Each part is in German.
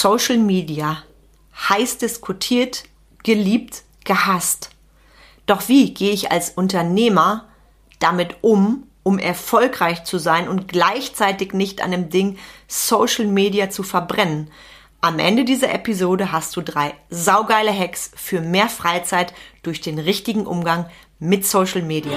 Social Media. Heiß diskutiert, geliebt, gehasst. Doch wie gehe ich als Unternehmer damit um, um erfolgreich zu sein und gleichzeitig nicht an dem Ding Social Media zu verbrennen? Am Ende dieser Episode hast du drei saugeile Hacks für mehr Freizeit durch den richtigen Umgang mit Social Media.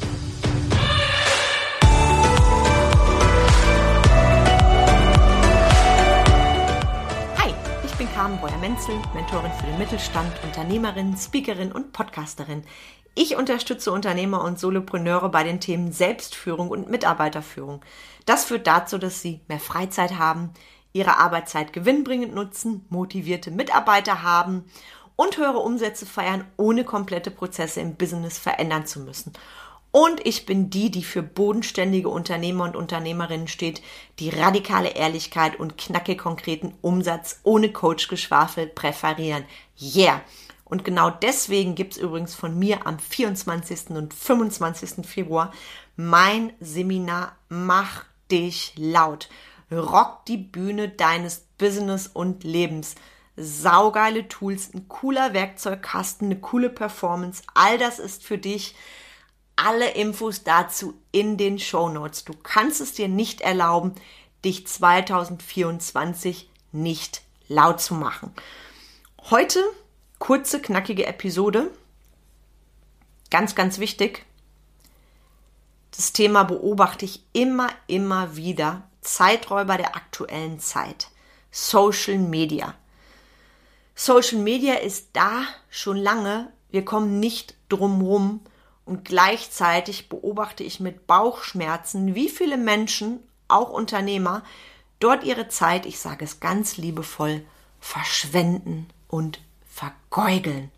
Carmen Breuer-Menzel, Mentorin für den Mittelstand, Unternehmerin, Speakerin und Podcasterin. Ich unterstütze Unternehmer und Solopreneure bei den Themen Selbstführung und Mitarbeiterführung. Das führt dazu, dass sie mehr Freizeit haben, ihre Arbeitszeit gewinnbringend nutzen, motivierte Mitarbeiter haben und höhere Umsätze feiern, ohne komplette Prozesse im Business verändern zu müssen. Und ich bin die, die für bodenständige Unternehmer und Unternehmerinnen steht, die radikale Ehrlichkeit und knacke konkreten Umsatz ohne Coach-Geschwafel präferieren. Yeah! Und genau deswegen gibt's übrigens von mir am 24. und 25. Februar mein Seminar Mach dich laut. Rock die Bühne deines Business und Lebens. Saugeile Tools, ein cooler Werkzeugkasten, eine coole Performance. All das ist für dich alle Infos dazu in den Show Notes. Du kannst es dir nicht erlauben, dich 2024 nicht laut zu machen. Heute kurze, knackige Episode. Ganz, ganz wichtig. Das Thema beobachte ich immer, immer wieder. Zeiträuber der aktuellen Zeit. Social Media. Social Media ist da schon lange. Wir kommen nicht drum rum, und gleichzeitig beobachte ich mit Bauchschmerzen, wie viele Menschen, auch Unternehmer, dort ihre Zeit, ich sage es ganz liebevoll, verschwenden und vergeugeln.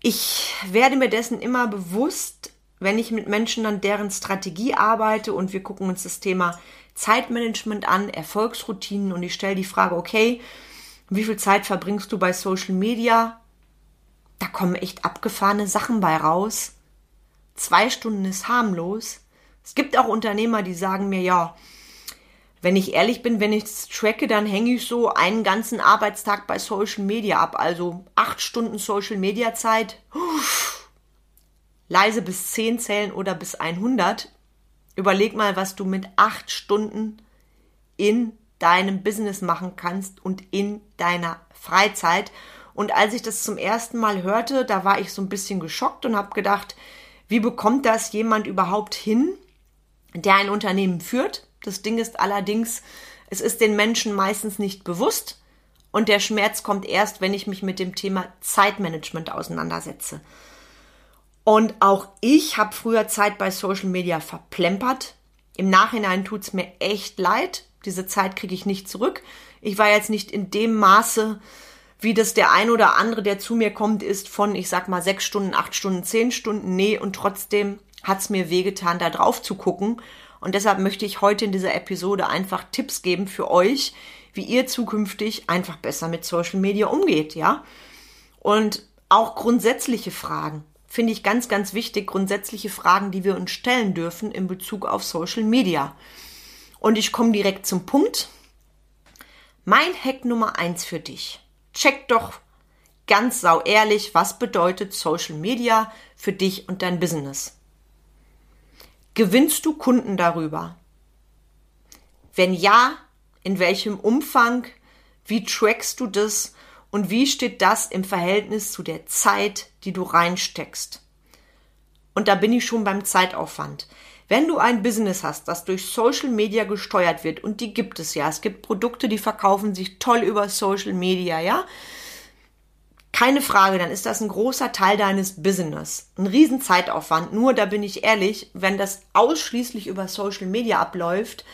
Ich werde mir dessen immer bewusst, wenn ich mit Menschen an deren Strategie arbeite und wir gucken uns das Thema Zeitmanagement an, Erfolgsroutinen und ich stelle die Frage, okay, wie viel Zeit verbringst du bei Social Media? Da kommen echt abgefahrene Sachen bei raus. Zwei Stunden ist harmlos. Es gibt auch Unternehmer, die sagen mir, ja, wenn ich ehrlich bin, wenn ich es tracke, dann hänge ich so einen ganzen Arbeitstag bei Social Media ab. Also acht Stunden Social Media Zeit. Leise bis zehn zählen oder bis 100. Überleg mal, was du mit acht Stunden in deinem Business machen kannst und in deiner Freizeit. Und als ich das zum ersten Mal hörte, da war ich so ein bisschen geschockt und habe gedacht, wie bekommt das jemand überhaupt hin, der ein Unternehmen führt? Das Ding ist allerdings, es ist den Menschen meistens nicht bewusst und der Schmerz kommt erst, wenn ich mich mit dem Thema Zeitmanagement auseinandersetze. Und auch ich habe früher Zeit bei Social Media verplempert. Im Nachhinein tut's mir echt leid. Diese Zeit kriege ich nicht zurück. Ich war jetzt nicht in dem Maße wie das der ein oder andere, der zu mir kommt, ist von, ich sag mal, sechs Stunden, acht Stunden, zehn Stunden. Nee, und trotzdem hat's mir wehgetan, da drauf zu gucken. Und deshalb möchte ich heute in dieser Episode einfach Tipps geben für euch, wie ihr zukünftig einfach besser mit Social Media umgeht, ja? Und auch grundsätzliche Fragen finde ich ganz, ganz wichtig, grundsätzliche Fragen, die wir uns stellen dürfen in Bezug auf Social Media. Und ich komme direkt zum Punkt. Mein Hack Nummer eins für dich check doch ganz sau ehrlich, was bedeutet Social Media für dich und dein Business. Gewinnst du Kunden darüber? Wenn ja, in welchem Umfang? Wie trackst du das? Und wie steht das im Verhältnis zu der Zeit, die du reinsteckst? Und da bin ich schon beim Zeitaufwand. Wenn du ein Business hast, das durch Social Media gesteuert wird, und die gibt es ja, es gibt Produkte, die verkaufen sich toll über Social Media, ja, keine Frage, dann ist das ein großer Teil deines Business. Ein riesen Zeitaufwand. Nur, da bin ich ehrlich, wenn das ausschließlich über Social Media abläuft,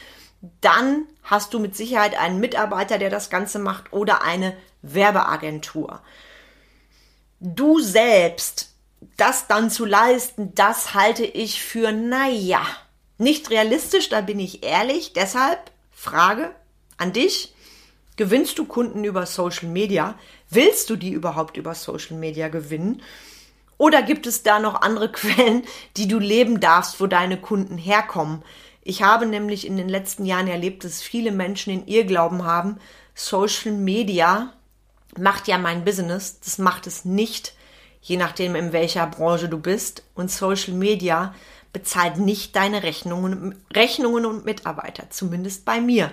dann hast du mit Sicherheit einen Mitarbeiter, der das Ganze macht oder eine Werbeagentur. Du selbst das dann zu leisten, das halte ich für, naja, Nicht realistisch, da bin ich ehrlich. Deshalb Frage an dich. Gewinnst du Kunden über Social Media? Willst du die überhaupt über Social Media gewinnen? Oder gibt es da noch andere Quellen, die du leben darfst, wo deine Kunden herkommen? Ich habe nämlich in den letzten Jahren erlebt, dass viele Menschen in ihr Glauben haben, Social Media macht ja mein Business, das macht es nicht, je nachdem in welcher Branche du bist. Und Social Media bezahlt nicht deine Rechnungen, Rechnungen und Mitarbeiter, zumindest bei mir.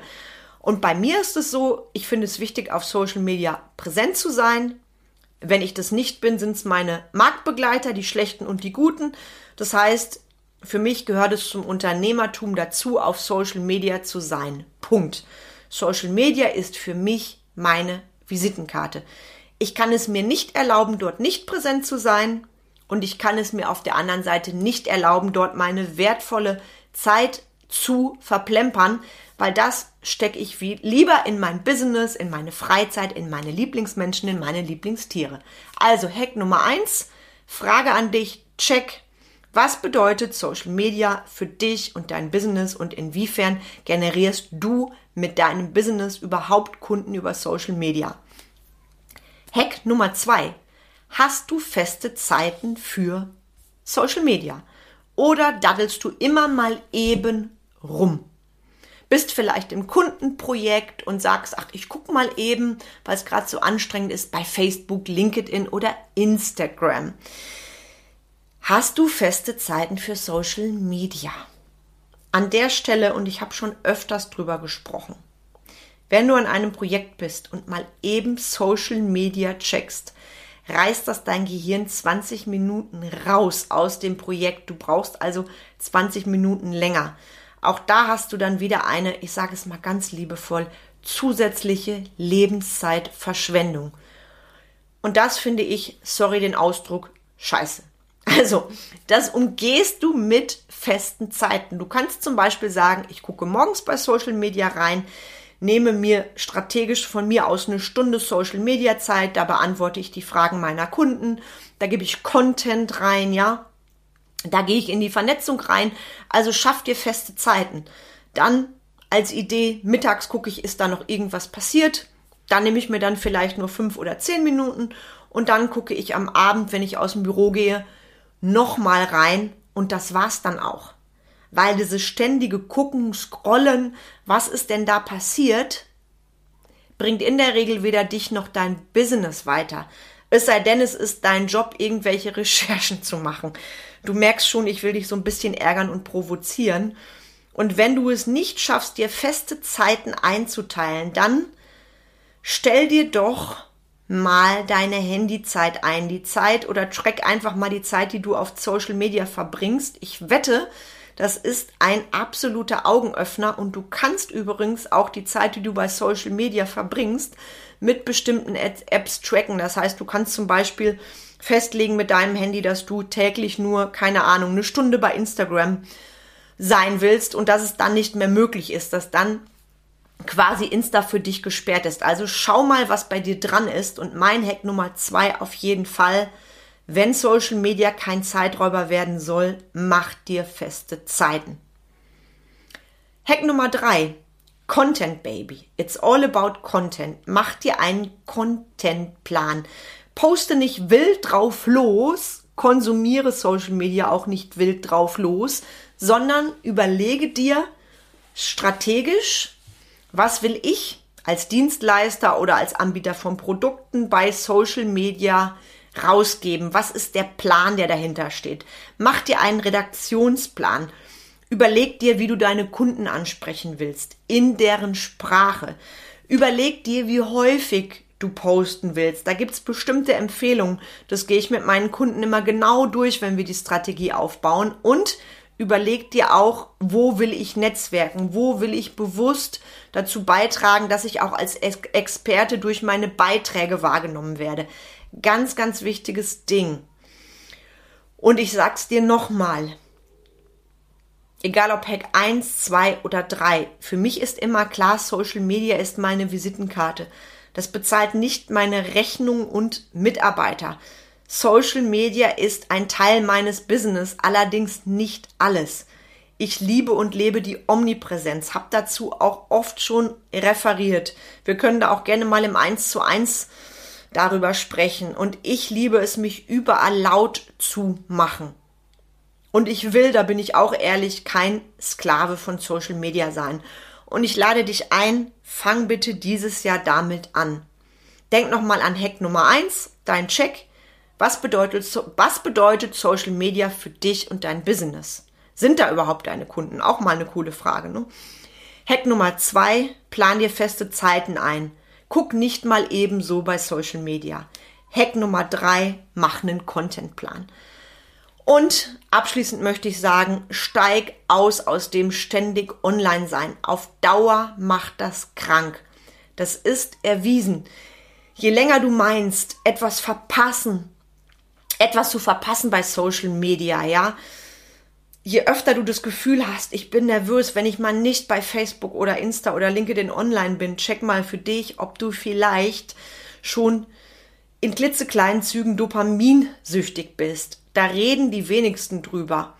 Und bei mir ist es so, ich finde es wichtig, auf Social Media präsent zu sein. Wenn ich das nicht bin, sind es meine Marktbegleiter, die schlechten und die guten. Das heißt, für mich gehört es zum Unternehmertum dazu, auf Social Media zu sein. Punkt. Social Media ist für mich meine Visitenkarte. Ich kann es mir nicht erlauben, dort nicht präsent zu sein und ich kann es mir auf der anderen Seite nicht erlauben, dort meine wertvolle Zeit zu verplempern, weil das stecke ich wie lieber in mein Business, in meine Freizeit, in meine Lieblingsmenschen, in meine Lieblingstiere. Also Hack Nummer eins, Frage an dich, check. Was bedeutet Social Media für dich und dein Business und inwiefern generierst du mit deinem Business überhaupt Kunden über Social Media? Hack Nummer zwei. Hast du feste Zeiten für Social Media? Oder daddelst du immer mal eben rum? Bist vielleicht im Kundenprojekt und sagst, ach, ich guck mal eben, weil es gerade so anstrengend ist bei Facebook, LinkedIn oder Instagram. Hast du feste Zeiten für Social Media? An der Stelle, und ich habe schon öfters drüber gesprochen, wenn du an einem Projekt bist und mal eben Social Media checkst, reißt das dein Gehirn 20 Minuten raus aus dem Projekt. Du brauchst also 20 Minuten länger. Auch da hast du dann wieder eine, ich sage es mal ganz liebevoll, zusätzliche Lebenszeitverschwendung. Und das finde ich, sorry den Ausdruck, scheiße. Also, das umgehst du mit festen Zeiten. Du kannst zum Beispiel sagen, ich gucke morgens bei Social Media rein, nehme mir strategisch von mir aus eine Stunde Social Media Zeit, da beantworte ich die Fragen meiner Kunden, da gebe ich Content rein, ja. Da gehe ich in die Vernetzung rein. Also schaff dir feste Zeiten. Dann als Idee, mittags gucke ich, ist da noch irgendwas passiert. Da nehme ich mir dann vielleicht nur fünf oder zehn Minuten und dann gucke ich am Abend, wenn ich aus dem Büro gehe, nochmal rein und das war's dann auch weil dieses ständige Gucken, Scrollen, was ist denn da passiert, bringt in der Regel weder dich noch dein Business weiter. Es sei denn, es ist dein Job, irgendwelche Recherchen zu machen. Du merkst schon, ich will dich so ein bisschen ärgern und provozieren. Und wenn du es nicht schaffst, dir feste Zeiten einzuteilen, dann stell dir doch mal deine Handyzeit ein. Die Zeit oder track einfach mal die Zeit, die du auf Social Media verbringst. Ich wette, das ist ein absoluter Augenöffner und du kannst übrigens auch die Zeit, die du bei Social Media verbringst, mit bestimmten Apps tracken. Das heißt, du kannst zum Beispiel festlegen mit deinem Handy, dass du täglich nur, keine Ahnung, eine Stunde bei Instagram sein willst und dass es dann nicht mehr möglich ist, dass dann quasi Insta für dich gesperrt ist. Also schau mal, was bei dir dran ist und mein Hack Nummer zwei auf jeden Fall wenn Social Media kein Zeiträuber werden soll, mach dir feste Zeiten. Hack Nummer drei. Content Baby. It's all about Content. Mach dir einen Contentplan. Poste nicht wild drauf los, konsumiere Social Media auch nicht wild drauf los, sondern überlege dir strategisch, was will ich als Dienstleister oder als Anbieter von Produkten bei Social Media rausgeben? Was ist der Plan, der dahinter steht? Mach dir einen Redaktionsplan. Überleg dir, wie du deine Kunden ansprechen willst, in deren Sprache. Überleg dir, wie häufig du posten willst. Da gibt's bestimmte Empfehlungen. Das gehe ich mit meinen Kunden immer genau durch, wenn wir die Strategie aufbauen. Und überleg dir auch, wo will ich netzwerken, wo will ich bewusst dazu beitragen, dass ich auch als Experte durch meine Beiträge wahrgenommen werde. Ganz, ganz wichtiges Ding. Und ich sag's dir nochmal. Egal ob Hack 1, 2 oder 3. Für mich ist immer klar, Social Media ist meine Visitenkarte. Das bezahlt nicht meine Rechnung und Mitarbeiter. Social Media ist ein Teil meines Business, allerdings nicht alles. Ich liebe und lebe die Omnipräsenz, habe dazu auch oft schon referiert. Wir können da auch gerne mal im 1 zu 1 darüber sprechen. Und ich liebe es, mich überall laut zu machen. Und ich will, da bin ich auch ehrlich, kein Sklave von Social Media sein. Und ich lade dich ein, fang bitte dieses Jahr damit an. Denk nochmal an Hack Nummer 1, dein Check. Was bedeutet, was bedeutet Social Media für dich und dein Business? Sind da überhaupt deine Kunden? Auch mal eine coole Frage. Ne? Hack Nummer zwei, plan dir feste Zeiten ein. Guck nicht mal ebenso bei Social Media. Hack Nummer drei, mach einen Contentplan. Und abschließend möchte ich sagen, steig aus aus dem ständig online sein. Auf Dauer macht das krank. Das ist erwiesen. Je länger du meinst, etwas verpassen, etwas zu verpassen bei Social Media, ja, je öfter du das Gefühl hast, ich bin nervös, wenn ich mal nicht bei Facebook oder Insta oder LinkedIn online bin, check mal für dich, ob du vielleicht schon in klitzekleinen Zügen dopaminsüchtig bist. Da reden die wenigsten drüber.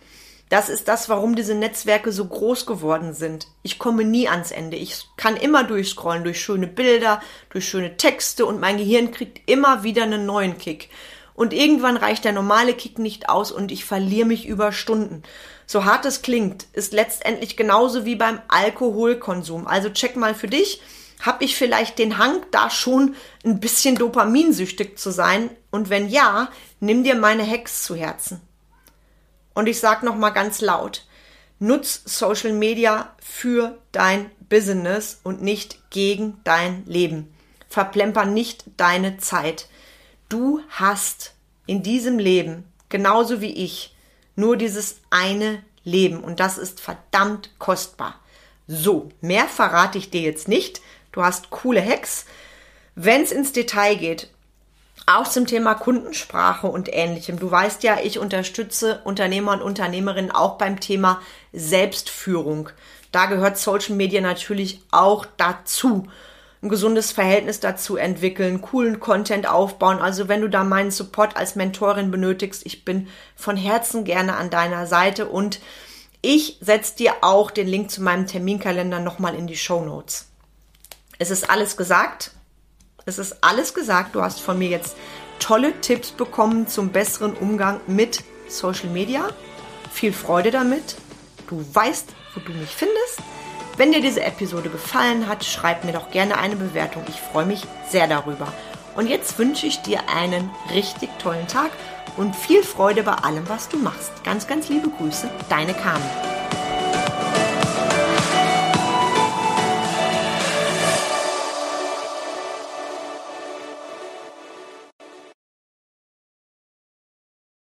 Das ist das, warum diese Netzwerke so groß geworden sind. Ich komme nie ans Ende. Ich kann immer durchscrollen durch schöne Bilder, durch schöne Texte und mein Gehirn kriegt immer wieder einen neuen Kick. Und irgendwann reicht der normale Kick nicht aus und ich verliere mich über Stunden. So hart es klingt, ist letztendlich genauso wie beim Alkoholkonsum. Also check mal für dich, habe ich vielleicht den Hang, da schon ein bisschen dopaminsüchtig zu sein? Und wenn ja, nimm dir meine Hacks zu Herzen. Und ich sag noch mal ganz laut: Nutz Social Media für dein Business und nicht gegen dein Leben. Verplemper nicht deine Zeit. Du hast in diesem Leben, genauso wie ich, nur dieses eine Leben und das ist verdammt kostbar. So, mehr verrate ich dir jetzt nicht. Du hast coole Hacks. Wenn es ins Detail geht, auch zum Thema Kundensprache und ähnlichem. Du weißt ja, ich unterstütze Unternehmer und Unternehmerinnen auch beim Thema Selbstführung. Da gehört Social Media natürlich auch dazu ein gesundes Verhältnis dazu entwickeln, coolen Content aufbauen. Also wenn du da meinen Support als Mentorin benötigst, ich bin von Herzen gerne an deiner Seite und ich setze dir auch den Link zu meinem Terminkalender nochmal in die Show Notes. Es ist alles gesagt. Es ist alles gesagt. Du hast von mir jetzt tolle Tipps bekommen zum besseren Umgang mit Social Media. Viel Freude damit. Du weißt, wo du mich findest. Wenn dir diese Episode gefallen hat, schreib mir doch gerne eine Bewertung. Ich freue mich sehr darüber. Und jetzt wünsche ich dir einen richtig tollen Tag und viel Freude bei allem, was du machst. Ganz, ganz liebe Grüße, deine Carmen.